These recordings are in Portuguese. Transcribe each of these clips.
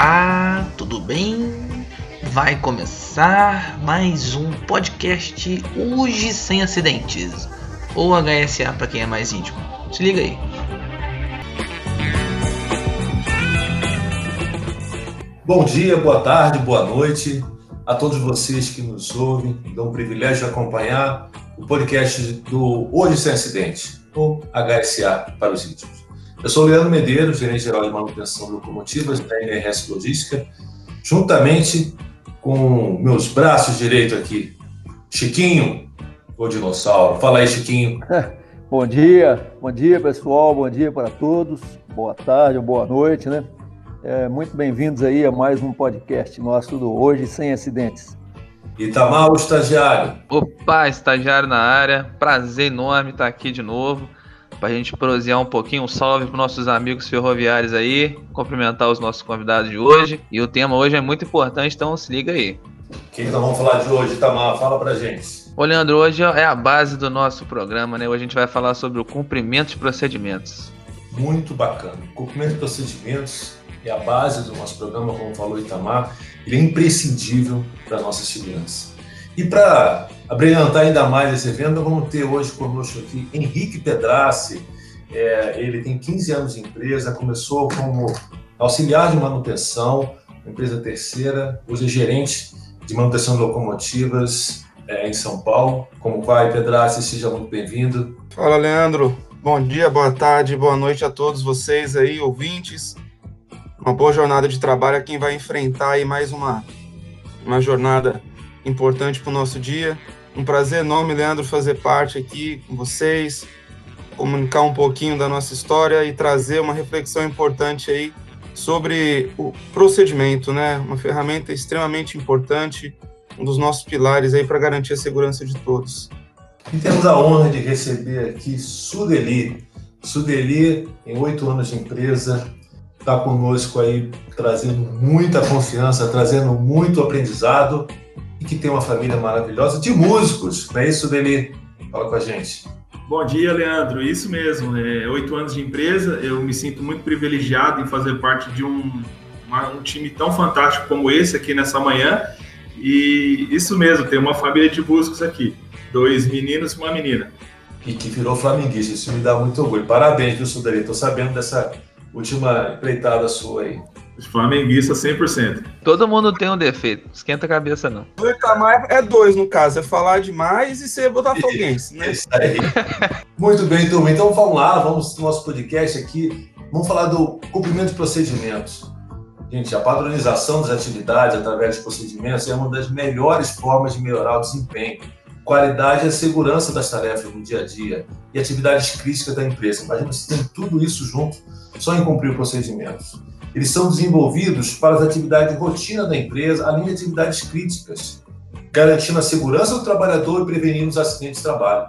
Olá, tudo bem? Vai começar mais um podcast Hoje Sem Acidentes, ou HSA para quem é mais íntimo. Se liga aí. Bom dia, boa tarde, boa noite a todos vocês que nos ouvem. Dão um privilégio de acompanhar o podcast do Hoje Sem Acidentes, ou HSA para os íntimos. Eu sou o Leandro Medeiros, gerente geral de manutenção de locomotivas da NRS Logística, juntamente com meus braços direito aqui, Chiquinho, o dinossauro. Fala aí, Chiquinho. bom dia, bom dia pessoal, bom dia para todos, boa tarde ou boa noite, né? É, muito bem-vindos aí a mais um podcast nosso do Hoje Sem Acidentes. Itamar, o estagiário. Opa, estagiário na área, prazer enorme estar aqui de novo para a gente prosear um pouquinho. Um salve para nossos amigos ferroviários aí, cumprimentar os nossos convidados de hoje. E o tema hoje é muito importante, então se liga aí. O que nós vamos falar de hoje, Tamar? Fala para gente. Ô, Leandro, hoje é a base do nosso programa, né? Hoje a gente vai falar sobre o cumprimento de procedimentos. Muito bacana. Cumprimento de procedimentos é a base do nosso programa, como falou Itamar. Ele é imprescindível para a nossa segurança. E para abrilhantar ainda mais esse evento, vamos ter hoje conosco aqui Henrique Pedrace. É, ele tem 15 anos de empresa, começou como auxiliar de manutenção, empresa terceira, hoje é gerente de manutenção de locomotivas é, em São Paulo. Como vai, Pedrace? Seja muito bem-vindo. Fala, Leandro. Bom dia, boa tarde, boa noite a todos vocês aí, ouvintes. Uma boa jornada de trabalho a quem vai enfrentar aí mais uma, uma jornada importante para o nosso dia. Um prazer enorme, Leandro, fazer parte aqui com vocês, comunicar um pouquinho da nossa história e trazer uma reflexão importante aí sobre o procedimento, né? Uma ferramenta extremamente importante, um dos nossos pilares aí para garantir a segurança de todos. E temos a honra de receber aqui Sudeli. Sudeli, em oito anos de empresa, está conosco aí trazendo muita confiança, trazendo muito aprendizado e que tem uma família maravilhosa de músicos. Não é isso, Deli? Fala com a gente. Bom dia, Leandro. Isso mesmo. É, oito anos de empresa. Eu me sinto muito privilegiado em fazer parte de um, uma, um time tão fantástico como esse aqui nessa manhã. E isso mesmo, tem uma família de músicos aqui. Dois meninos e uma menina. E que virou flamenguista. Isso me dá muito orgulho. Parabéns, viu, Sudeli? Estou sabendo dessa última empreitada sua aí. Flamenguista 100%. Todo mundo tem um defeito, esquenta a cabeça não. O reclamar é dois, no caso, é falar demais e ser botafoguense, né? Isso aí. Muito bem, turma. Então vamos lá, vamos no nosso podcast aqui. Vamos falar do cumprimento de procedimentos. Gente, a padronização das atividades através de procedimentos é uma das melhores formas de melhorar o desempenho, qualidade e a segurança das tarefas no dia a dia e atividades críticas da empresa. Imagina se tem tudo isso junto só em cumprir procedimentos. Eles são desenvolvidos para as atividades de rotina da empresa, além de atividades críticas, garantindo a segurança do trabalhador e prevenindo os acidentes de trabalho.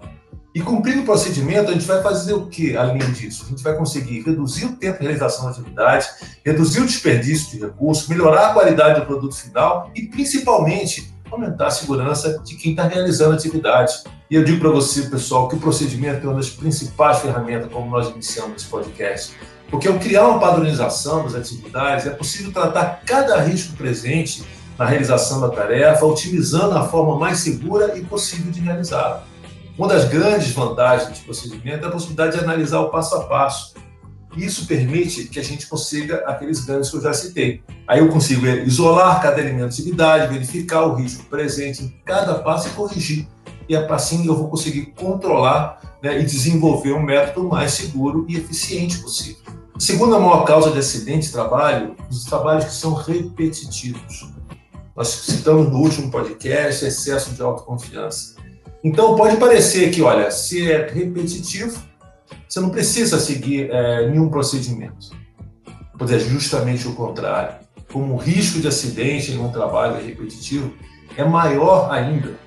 E cumprindo o procedimento, a gente vai fazer o que além disso? A gente vai conseguir reduzir o tempo de realização da atividade, reduzir o desperdício de recursos, melhorar a qualidade do produto final e, principalmente, aumentar a segurança de quem está realizando a atividade. E eu digo para você, pessoal, que o procedimento é uma das principais ferramentas, como nós iniciamos esse podcast. Porque ao criar uma padronização das atividades, é possível tratar cada risco presente na realização da tarefa, otimizando a forma mais segura e possível de realizá-la. Uma das grandes vantagens desse procedimento é a possibilidade de analisar o passo a passo. Isso permite que a gente consiga aqueles ganhos que eu já citei. Aí eu consigo isolar cada elemento de atividade, verificar o risco presente em cada passo e corrigir. E assim eu vou conseguir controlar né, e desenvolver um método mais seguro e eficiente possível. Segunda maior causa de acidente de trabalho, os trabalhos que são repetitivos. Nós citamos no último podcast excesso de autoconfiança. Então, pode parecer que, olha, se é repetitivo, você não precisa seguir é, nenhum procedimento. Pois é justamente o contrário. Como o risco de acidente em um trabalho é repetitivo é maior ainda,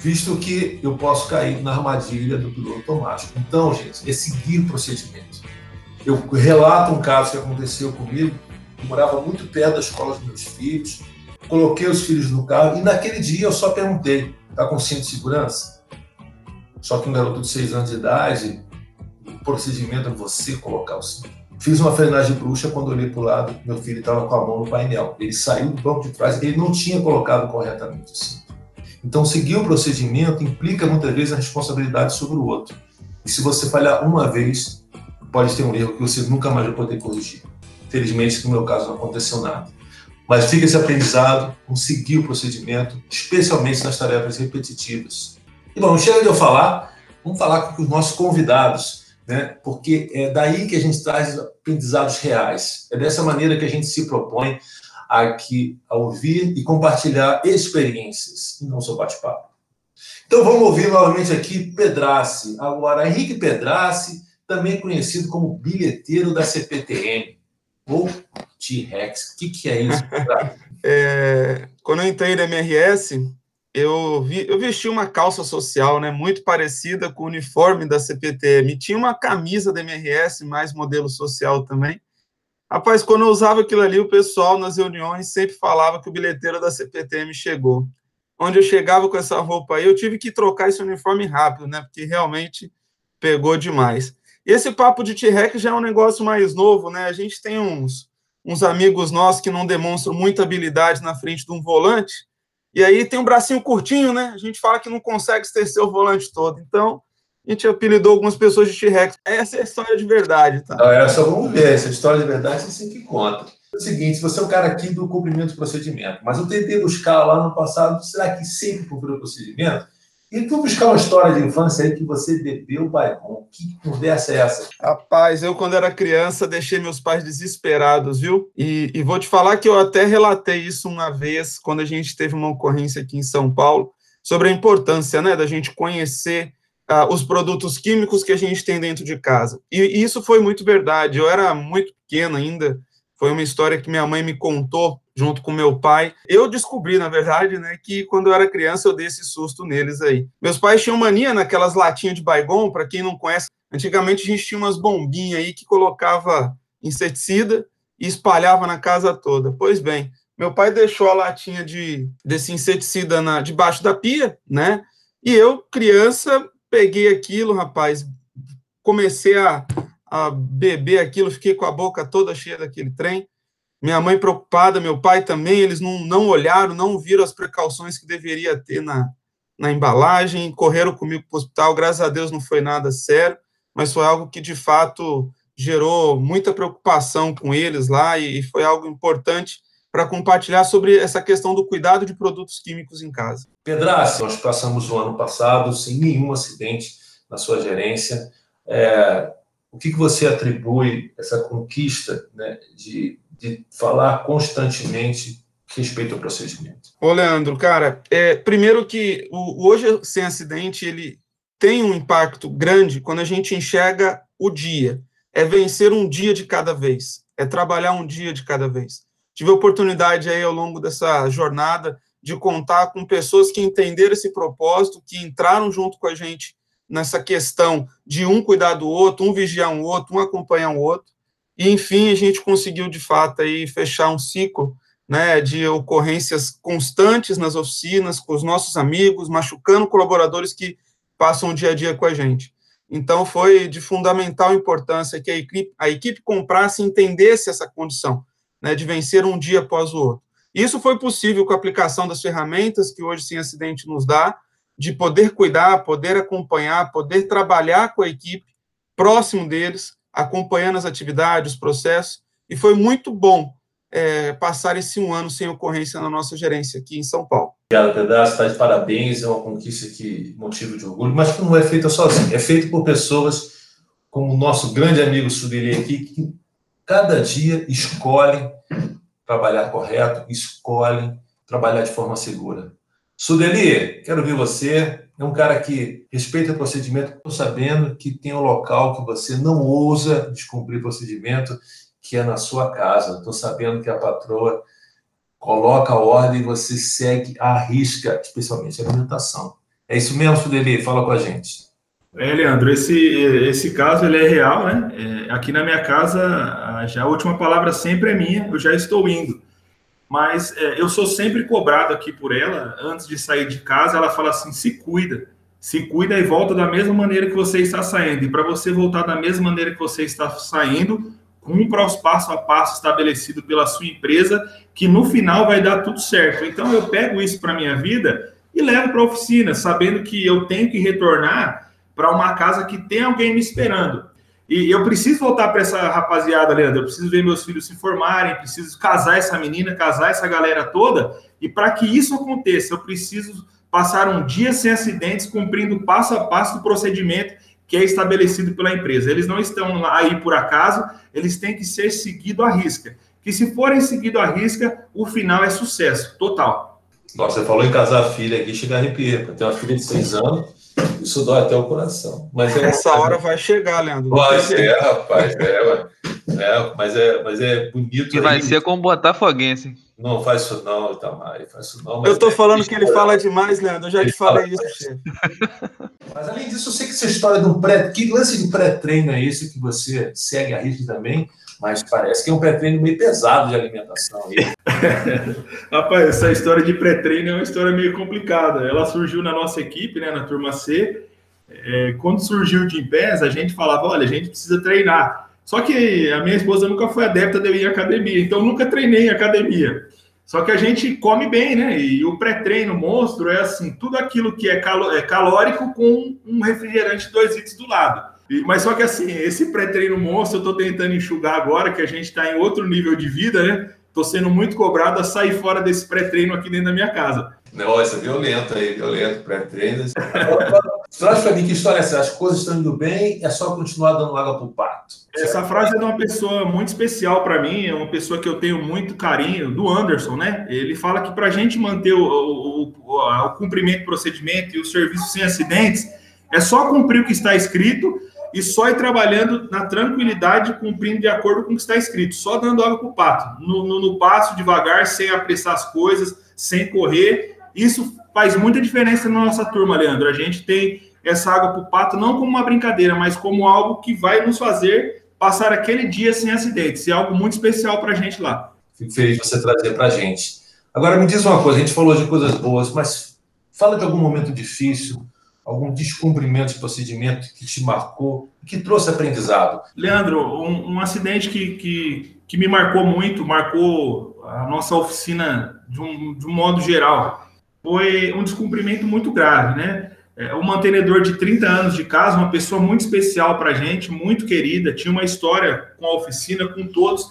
visto que eu posso cair na armadilha do piloto automático. Então, gente, é seguir procedimento. Eu relato um caso que aconteceu comigo. Eu morava muito perto da escola dos meus filhos. Coloquei os filhos no carro e naquele dia eu só perguntei: está com cinto de segurança? Só que um garoto de 6 anos de idade, o procedimento é você colocar o cinto. Fiz uma frenagem bruxa quando olhei para o lado, meu filho estava com a mão no painel. Ele saiu do banco de trás, ele não tinha colocado corretamente o cinto. Então, seguir o procedimento implica muitas vezes a responsabilidade sobre o outro. E se você falhar uma vez, pode ter um erro que você nunca mais vai poder corrigir. Felizmente, no meu caso, não aconteceu nada. Mas fica esse aprendizado, com seguir o procedimento, especialmente nas tarefas repetitivas. E bom, chega de eu falar, vamos falar com os nossos convidados, né? porque é daí que a gente traz aprendizados reais. É dessa maneira que a gente se propõe aqui a ouvir e compartilhar experiências, e não só bate-papo. Então vamos ouvir novamente aqui Pedrace. Agora, Henrique Pedrace, também conhecido como bilheteiro da CPTM, ou T-Rex. O que, que é isso? é, quando eu entrei na MRS, eu, vi, eu vesti uma calça social, né, muito parecida com o uniforme da CPTM. Tinha uma camisa da MRS, mais modelo social também. Rapaz, quando eu usava aquilo ali, o pessoal nas reuniões sempre falava que o bilheteiro da CPTM chegou. Onde eu chegava com essa roupa aí, eu tive que trocar esse uniforme rápido, né? Porque realmente pegou demais. Esse papo de T-Rex já é um negócio mais novo, né? A gente tem uns, uns amigos nossos que não demonstram muita habilidade na frente de um volante, e aí tem um bracinho curtinho, né? A gente fala que não consegue exercer o volante todo. Então, a gente apelidou algumas pessoas de T-Rex. Essa é a história de verdade, tá? Não, essa vamos ver. Essa história de verdade você sempre conta. É o seguinte, você é um cara aqui do cumprimento do procedimento, mas eu tentei buscar lá no passado, será que sempre cumpriu o procedimento? E tu buscar uma história de infância aí que você bebeu bairro. Que conversa é essa? Rapaz, eu quando era criança deixei meus pais desesperados, viu? E, e, vou te falar que eu até relatei isso uma vez quando a gente teve uma ocorrência aqui em São Paulo sobre a importância, né, da gente conhecer uh, os produtos químicos que a gente tem dentro de casa. E, e isso foi muito verdade. Eu era muito pequeno ainda. Foi uma história que minha mãe me contou junto com meu pai. Eu descobri, na verdade, né, que quando eu era criança eu dei esse susto neles aí. Meus pais tinham mania naquelas latinhas de baigon, para quem não conhece, antigamente a gente tinha umas bombinhas aí que colocava inseticida e espalhava na casa toda. Pois bem, meu pai deixou a latinha de desse inseticida na, debaixo da pia, né? E eu, criança, peguei aquilo, rapaz, comecei a, a beber aquilo, fiquei com a boca toda cheia daquele trem minha mãe preocupada, meu pai também, eles não, não olharam, não viram as precauções que deveria ter na, na embalagem, correram comigo para o hospital, graças a Deus não foi nada sério, mas foi algo que de fato gerou muita preocupação com eles lá e, e foi algo importante para compartilhar sobre essa questão do cuidado de produtos químicos em casa. Pedraça, nós passamos o ano passado sem nenhum acidente na sua gerência. É, o que, que você atribui essa conquista né, de de falar constantemente respeito ao procedimento? Ô, Leandro, cara, é, primeiro que o, Hoje Sem Acidente, ele tem um impacto grande quando a gente enxerga o dia. É vencer um dia de cada vez, é trabalhar um dia de cada vez. Tive a oportunidade aí ao longo dessa jornada de contar com pessoas que entenderam esse propósito, que entraram junto com a gente nessa questão de um cuidar do outro, um vigiar um outro, um acompanhar um outro. E, enfim, a gente conseguiu, de fato, aí, fechar um ciclo né, de ocorrências constantes nas oficinas, com os nossos amigos, machucando colaboradores que passam o dia a dia com a gente. Então, foi de fundamental importância que a equipe, a equipe comprasse e entendesse essa condição, né, de vencer um dia após o outro. Isso foi possível com a aplicação das ferramentas que hoje Sem Acidente nos dá, de poder cuidar, poder acompanhar, poder trabalhar com a equipe, próximo deles, acompanhando as atividades, os processos, e foi muito bom é, passar esse um ano sem ocorrência na nossa gerência aqui em São Paulo. Obrigado, Pedaço, está de parabéns, é uma conquista que motivo de orgulho, mas que não é feita sozinho, é feita por pessoas como o nosso grande amigo Sudeli aqui, que cada dia escolhem trabalhar correto, escolhem trabalhar de forma segura. Sudeli, quero ver você é um cara que respeita o procedimento, sabendo que tem um local que você não ousa descumprir procedimento, que é na sua casa. Estou sabendo que a patroa coloca a ordem e você segue à risca, especialmente a alimentação. É isso mesmo, Sudeli? Fala com a gente. É, Leandro, esse, esse caso ele é real, né? É, aqui na minha casa, já a última palavra sempre é minha, eu já estou indo mas é, eu sou sempre cobrado aqui por ela, antes de sair de casa, ela fala assim: se cuida, se cuida e volta da mesma maneira que você está saindo. E para você voltar da mesma maneira que você está saindo, cumpra os passo a passo estabelecido pela sua empresa, que no final vai dar tudo certo. Então eu pego isso para minha vida e levo para a oficina, sabendo que eu tenho que retornar para uma casa que tem alguém me esperando. E eu preciso voltar para essa rapaziada, Leandro. Eu preciso ver meus filhos se formarem, preciso casar essa menina, casar essa galera toda. E para que isso aconteça, eu preciso passar um dia sem acidentes, cumprindo passo a passo do procedimento que é estabelecido pela empresa. Eles não estão aí por acaso, eles têm que ser seguidos à risca. Que se forem seguidos à risca, o final é sucesso total. Nossa, você falou em casar filha aqui, chega a arrepiar. Tenho uma filha de seis anos, isso dói até o coração. Mas é... Essa hora vai chegar, Leandro. Vai ser, rapaz. É, é, mas, é, mas é bonito. E vai aí. ser como Botafoguense. Não faz isso não, Itamar, faz isso não. eu tô é falando que ele fala demais, Leandro, eu já ele te falei isso, chefe. Mas além disso, eu sei que essa história do pré... Que lance de pré-treino é esse que você segue a risco também? Mas parece que é um pré-treino meio pesado de alimentação. Rapaz, essa história de pré-treino é uma história meio complicada. Ela surgiu na nossa equipe, né, na turma C. É, quando surgiu o Jim Pés, a gente falava, olha, a gente precisa treinar. Só que a minha esposa nunca foi adepta de ir à academia, então nunca treinei em academia. Só que a gente come bem, né? E o pré-treino monstro é assim, tudo aquilo que é, calo é calórico com um refrigerante 2 litros do lado. E, mas só que assim, esse pré-treino monstro eu estou tentando enxugar agora, que a gente está em outro nível de vida, né? Estou sendo muito cobrado a sair fora desse pré-treino aqui dentro da minha casa. Nossa, violento aí, violento, pré-treino. Traz para mim que história é essa? As coisas estão indo bem, é só continuar dando água para o pato. Essa frase é de uma pessoa muito especial para mim, é uma pessoa que eu tenho muito carinho, do Anderson, né? Ele fala que para a gente manter o, o, o, o cumprimento do procedimento e o serviço sem acidentes, é só cumprir o que está escrito e só ir trabalhando na tranquilidade, cumprindo de acordo com o que está escrito, só dando água para o pato, no, no, no passo, devagar, sem apressar as coisas, sem correr. Isso faz muita diferença na nossa turma, Leandro. A gente tem essa água para o pato não como uma brincadeira, mas como algo que vai nos fazer passar aquele dia sem acidentes. É algo muito especial para a gente lá. Fico feliz de você trazer para a gente. Agora, me diz uma coisa: a gente falou de coisas boas, mas fala de algum momento difícil, algum descumprimento de procedimento que te marcou, que trouxe aprendizado. Leandro, um, um acidente que, que, que, me marcou muito, marcou a nossa oficina de um, de um modo geral, foi um descumprimento muito grave, né? É, um mantenedor de 30 anos de casa, uma pessoa muito especial para a gente, muito querida, tinha uma história com a oficina, com todos.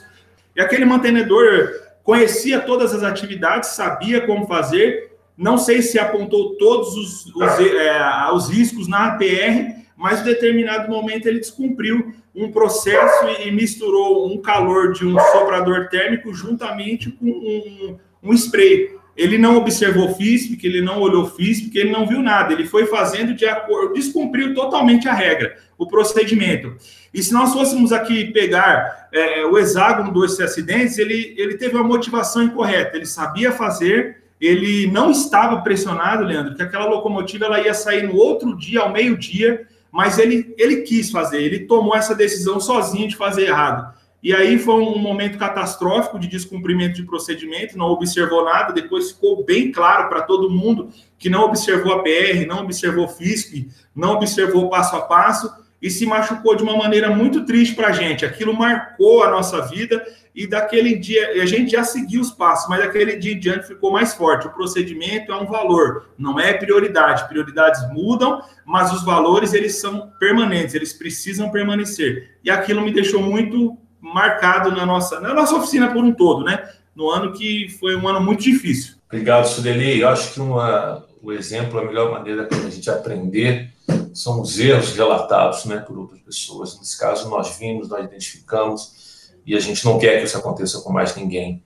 E aquele mantenedor conhecia todas as atividades, sabia como fazer. Não sei se apontou todos os, os, é, os riscos na APR, mas em determinado momento ele descumpriu um processo e, misturou um calor de um soprador térmico juntamente com um, um spray. Ele não observou FISP, que ele não olhou FISP, que ele não viu nada. Ele foi fazendo de acordo, descumpriu totalmente a regra, o procedimento. E se nós fôssemos aqui pegar é, o hexágono dos acidentes, ele, ele teve uma motivação incorreta. Ele sabia fazer, ele não estava pressionado, Leandro, que aquela locomotiva ela ia sair no outro dia, ao meio-dia, mas ele, ele quis fazer, ele tomou essa decisão sozinho de fazer errado. E aí foi um momento catastrófico de descumprimento de procedimento, não observou nada, depois ficou bem claro para todo mundo que não observou a PR, não observou FISP, não observou passo a passo e se machucou de uma maneira muito triste para a gente. Aquilo marcou a nossa vida e daquele dia, a gente já seguiu os passos, mas daquele dia em diante ficou mais forte. O procedimento é um valor, não é prioridade. Prioridades mudam, mas os valores eles são permanentes, eles precisam permanecer. E aquilo me deixou muito marcado na nossa, na nossa oficina por um todo, né? No ano que foi um ano muito difícil. Obrigado, Sudeli. Eu acho que uma, o exemplo, a melhor maneira para a gente aprender são os erros relatados né, por outras pessoas. Nesse caso, nós vimos, nós identificamos e a gente não quer que isso aconteça com mais ninguém.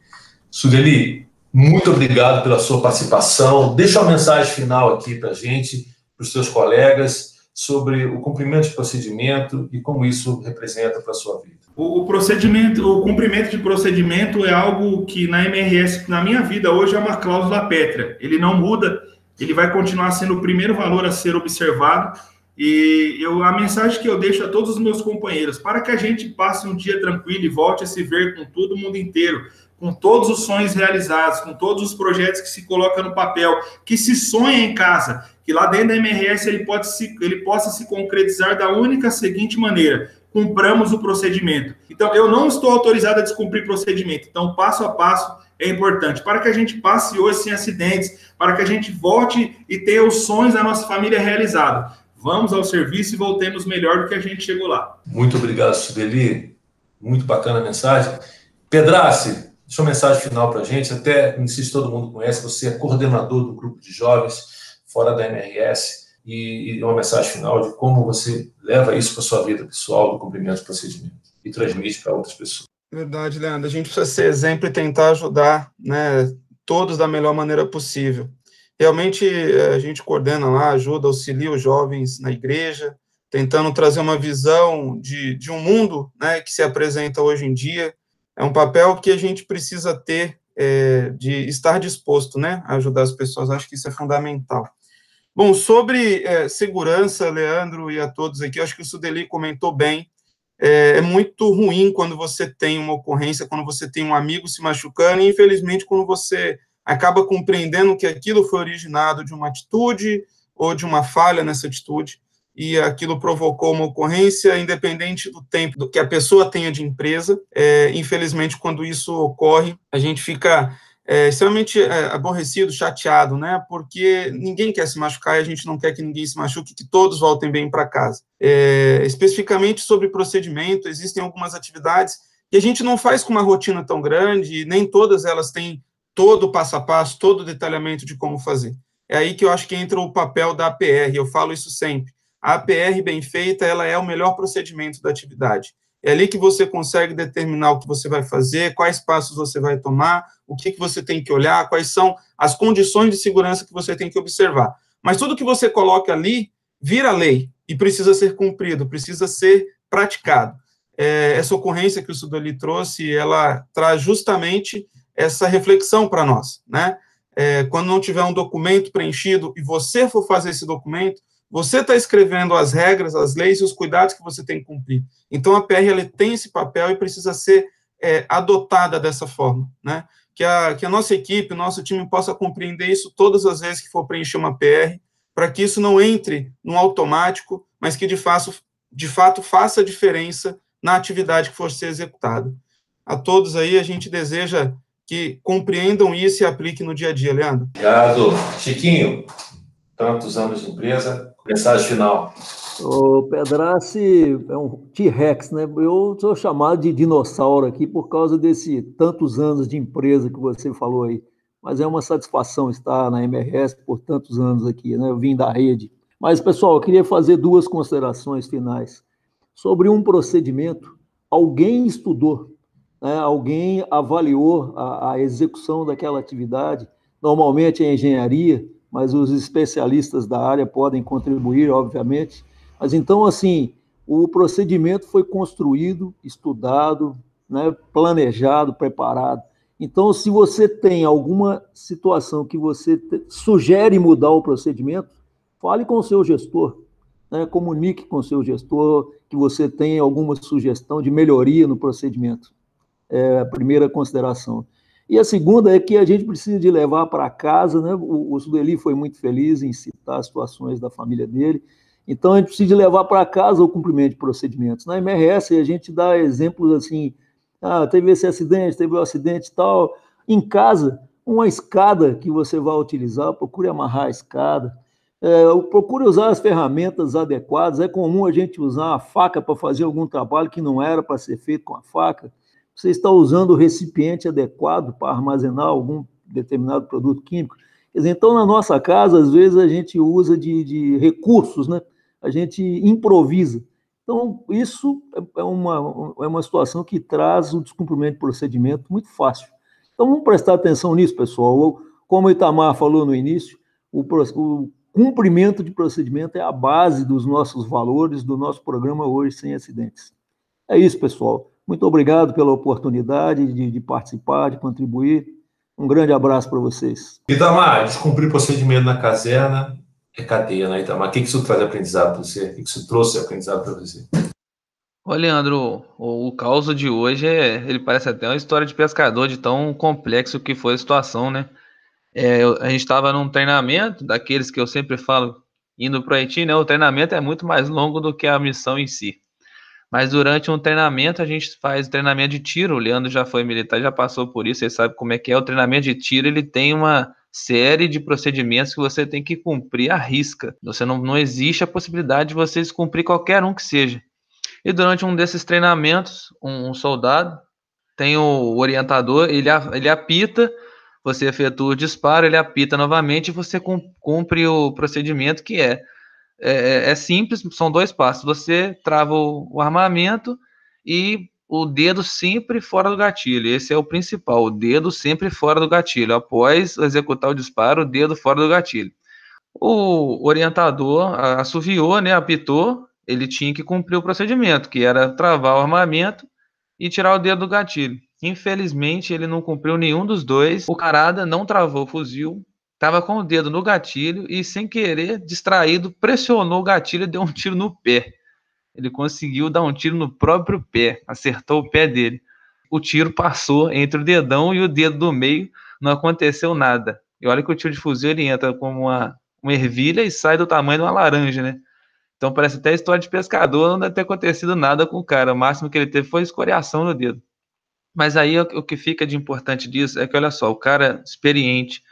Sudeli, muito obrigado pela sua participação. Deixa uma mensagem final aqui para a gente, para os seus colegas, sobre o cumprimento de procedimento e como isso representa para a sua vida. O, procedimento, o cumprimento de procedimento é algo que na MRS, na minha vida hoje, é uma cláusula pétrea. Ele não muda, ele vai continuar sendo o primeiro valor a ser observado. E eu, a mensagem que eu deixo a todos os meus companheiros, para que a gente passe um dia tranquilo e volte a se ver com todo mundo inteiro, com todos os sonhos realizados, com todos os projetos que se coloca no papel, que se sonha em casa, que lá dentro da MRS ele, pode se, ele possa se concretizar da única seguinte maneira: cumpramos o procedimento. Então, eu não estou autorizado a descumprir procedimento. Então, passo a passo é importante para que a gente passe hoje sem acidentes, para que a gente volte e tenha os sonhos da nossa família realizados. Vamos ao serviço e voltemos melhor do que a gente chegou lá. Muito obrigado, Sibeli. Muito bacana a mensagem. Pedrace, sua mensagem final para a gente. Até, não sei se todo mundo conhece, você é coordenador do grupo de jovens fora da MRS e, e uma mensagem final de como você leva isso para sua vida pessoal, do cumprimento do procedimento e transmite para outras pessoas. Verdade, Leandro. A gente precisa ser exemplo e tentar ajudar né, todos da melhor maneira possível. Realmente, eh, a gente coordena lá, ajuda, auxilia os jovens na igreja, tentando trazer uma visão de, de um mundo né, que se apresenta hoje em dia. É um papel que a gente precisa ter é, de estar disposto né, a ajudar as pessoas. Acho que isso é fundamental. Bom, sobre é, segurança, Leandro e a todos aqui, acho que o Sudeli comentou bem. É, é, muito ruim quando você tem uma ocorrência, quando você tem um amigo se machucando, e infelizmente, quando você acaba compreendendo que aquilo foi originado de uma atitude ou de uma falha nessa atitude e aquilo provocou uma ocorrência, independente do tempo do que a pessoa tenha de empresa. É, infelizmente, quando isso ocorre, a gente fica é, extremamente é, aborrecido, chateado, né? Porque ninguém quer se machucar e a gente não quer que ninguém se machuque, que todos voltem bem para casa. É, especificamente sobre procedimento, existem algumas atividades que a gente não faz com uma rotina tão grande, nem todas elas têm todo o passo a passo, todo o detalhamento de como fazer. É aí que eu acho que entra o papel da APR, eu falo isso sempre. A APR bem feita, ela é o melhor procedimento da atividade. É ali que você consegue determinar o que você vai fazer, quais passos você vai tomar, o que, que você tem que olhar, quais são as condições de segurança que você tem que observar. Mas tudo que você coloca ali vira lei e precisa ser cumprido, precisa ser praticado. É, essa ocorrência que o Sudoli trouxe, ela traz justamente essa reflexão para nós, né? É, quando não tiver um documento preenchido e você for fazer esse documento, você está escrevendo as regras, as leis e os cuidados que você tem que cumprir. Então, a PR tem esse papel e precisa ser é, adotada dessa forma, né? Que a, que a nossa equipe, nosso time possa compreender isso todas as vezes que for preencher uma PR, para que isso não entre no automático, mas que de fato, de fato faça diferença na atividade que for ser executada. A todos aí, a gente deseja que compreendam isso e apliquem no dia a dia, Leandro. Obrigado. Chiquinho, tantos anos de empresa, mensagem final. O Pedrace é um T-Rex, né? Eu sou chamado de dinossauro aqui por causa desse tantos anos de empresa que você falou aí. Mas é uma satisfação estar na MRS por tantos anos aqui, né? Eu vim da rede. Mas, pessoal, eu queria fazer duas considerações finais. Sobre um procedimento, alguém estudou né, alguém avaliou a, a, execução daquela atividade, normalmente é engenharia, mas os especialistas da área podem contribuir, obviamente. Mas então, assim, o procedimento foi construído, estudado, né, planejado, preparado. Então, se você tem alguma situação que você te, sugere mudar o procedimento, fale com o seu gestor, né, comunique com o seu gestor que você tem alguma sugestão de melhoria no procedimento é a primeira consideração. E a segunda é que a gente precisa de levar para casa, né? O, o Sudeli foi muito feliz em citar situações da família dele. Então a gente precisa de levar para casa o cumprimento de procedimentos. Na MRS a gente dá exemplos assim, ah, teve esse acidente, teve o um acidente e tal. Em casa, uma escada que você vai utilizar, procure amarrar a escada. É, procure usar as ferramentas adequadas. É comum a gente usar a faca para fazer algum trabalho que não era para ser feito com a faca você está usando o recipiente adequado para armazenar algum determinado produto químico. Dizer, então, na nossa casa, às vezes a gente usa de, de, recursos, né? a gente improvisa. Então, isso é uma, é uma situação que traz o descumprimento de procedimento muito fácil. Então, vamos prestar atenção nisso, pessoal. Como o Itamar falou no início, o, o cumprimento de procedimento é a base dos nossos valores, do nosso programa Hoje Sem Acidentes. É isso, pessoal. Muito obrigado pela oportunidade de, de participar, de contribuir. Um grande abraço para vocês. Itamar, descumprir procedimento na caserna é cadeia, né, Itamar? O que isso traz aprendizado para você? O que isso trouxe aprendizado para você? Ô, Leandro, o, o caos de hoje é, ele parece até uma história de pescador, de tão complexo que foi a situação, né? É, a gente estava num treinamento, daqueles que eu sempre falo, indo para o Haiti, né? O treinamento é muito mais longo do que a missão em si. Mas durante um treinamento, a gente faz treinamento de tiro. O Leandro já foi militar, já passou por isso, ele sabe como é que é. O treinamento de tiro, ele tem uma série de procedimentos que você tem que cumprir à risca. Você não, não existe a possibilidade de você cumprir qualquer um que seja. E durante um desses treinamentos, um, um soldado tem o orientador, ele, ele apita, você efetua o disparo, ele apita novamente e você cumpre o procedimento que é, é, é simples, são dois passos. Você trava o, o armamento e o dedo sempre fora do gatilho. Esse é o principal, o dedo sempre fora do gatilho. Após executar o disparo, o dedo fora do gatilho. O orientador assoviou, né, apitou, ele tinha que cumprir o procedimento, que era travar o armamento e tirar o dedo do gatilho. Infelizmente, ele não cumpriu nenhum dos dois. O carada não travou o fuzil, estava com o dedo no gatilho e, sem querer, distraído, pressionou o gatilho e deu um tiro no pé. Ele conseguiu dar um tiro no próprio pé, acertou o pé dele. O tiro passou entre o dedão e o dedo do meio, não aconteceu nada. E olha que o tiro de fuzil ele entra como uma, uma ervilha e sai do tamanho de uma laranja, né? Então parece até história de pescador, não deve ter acontecido nada com o cara. O máximo que ele teve foi escoriação no dedo. Mas aí o que fica de importante disso é que, olha só, o cara experiente,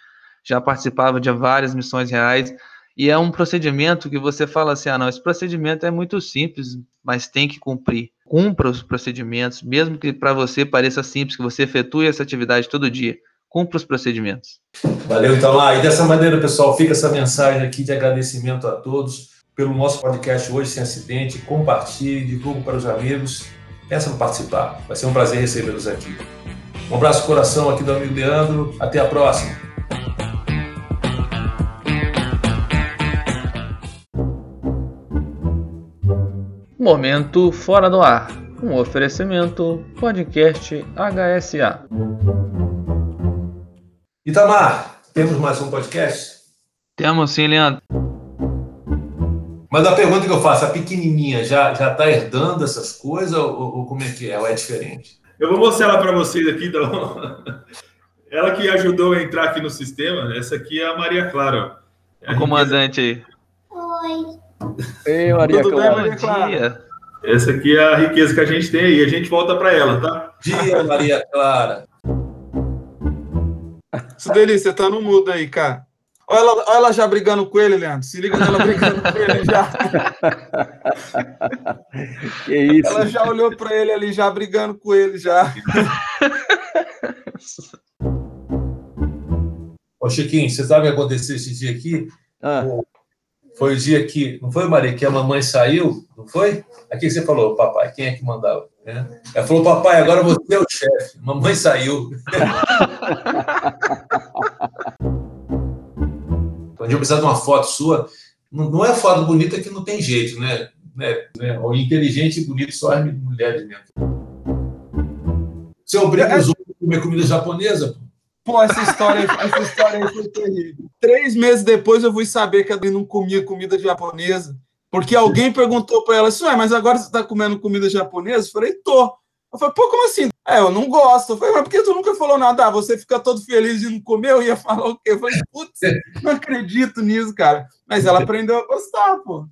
já participava de várias missões reais, e é um procedimento que você fala assim: ah, não, esse procedimento é muito simples, mas tem que cumprir. Cumpra os procedimentos, mesmo que para você pareça simples, que você efetue essa atividade todo dia. Cumpra os procedimentos. Valeu, então lá. E dessa maneira, pessoal, fica essa mensagem aqui de agradecimento a todos pelo nosso podcast Hoje Sem Acidente. Compartilhe, divulgue para os amigos. Peça para participar. Vai ser um prazer recebê-los aqui. Um abraço coração aqui do amigo Leandro. Até a próxima. Momento Fora do Ar. Um oferecimento podcast HSA. Itamar, temos mais um podcast? Temos sim, Leandro. Mas a pergunta que eu faço, a pequenininha já já está herdando essas coisas ou, ou, como é que é? Ou é diferente? Eu vou mostrar ela para vocês aqui. Então... Ela que ajudou a entrar aqui no sistema. Essa aqui é a Maria Clara. É o comandante aí. Oi. Ei, Maria Tudo Clara. bem, Maria Clara? Essa aqui é a riqueza que a gente tem aí. A gente volta para ela, tá? Dia, Maria Clara. Isso delícia, tá no mudo aí, cara. Olha ela, olha ela já brigando com ele, Leandro. Se liga nela brigando com ele já. Que isso. Ela já olhou para ele ali, já brigando com ele já. Ô, Chiquinho, você sabe o que aconteceu esse dia aqui? Ah, Foi o dia que, não foi, Maria, que a mamãe saiu, não foi? Aqui você falou, papai, quem é que mandava? né? Ela falou, papai, agora você é o chefe. Mamãe saiu. Quando eu precisar de uma foto sua, não é foto bonita que não tem jeito, né? né? né? O inteligente e bonito só as mulheres mesmo. Você obriga os outros a comer comida japonesa? Pô? Essa história, essa história aí foi terrível. Três meses depois eu fui saber que ela não comia comida japonesa. Porque alguém perguntou para ela assim, ué, mas agora você está comendo comida japonesa? Eu falei, tô. Eu falei, pô, como assim? É, eu não gosto. Eu falei, mas por que tu nunca falou nada? Ah, você fica todo feliz de não comer? Eu ia falar o quê? Eu falei, putz, não acredito nisso, cara. Mas ela aprendeu a gostar, pô.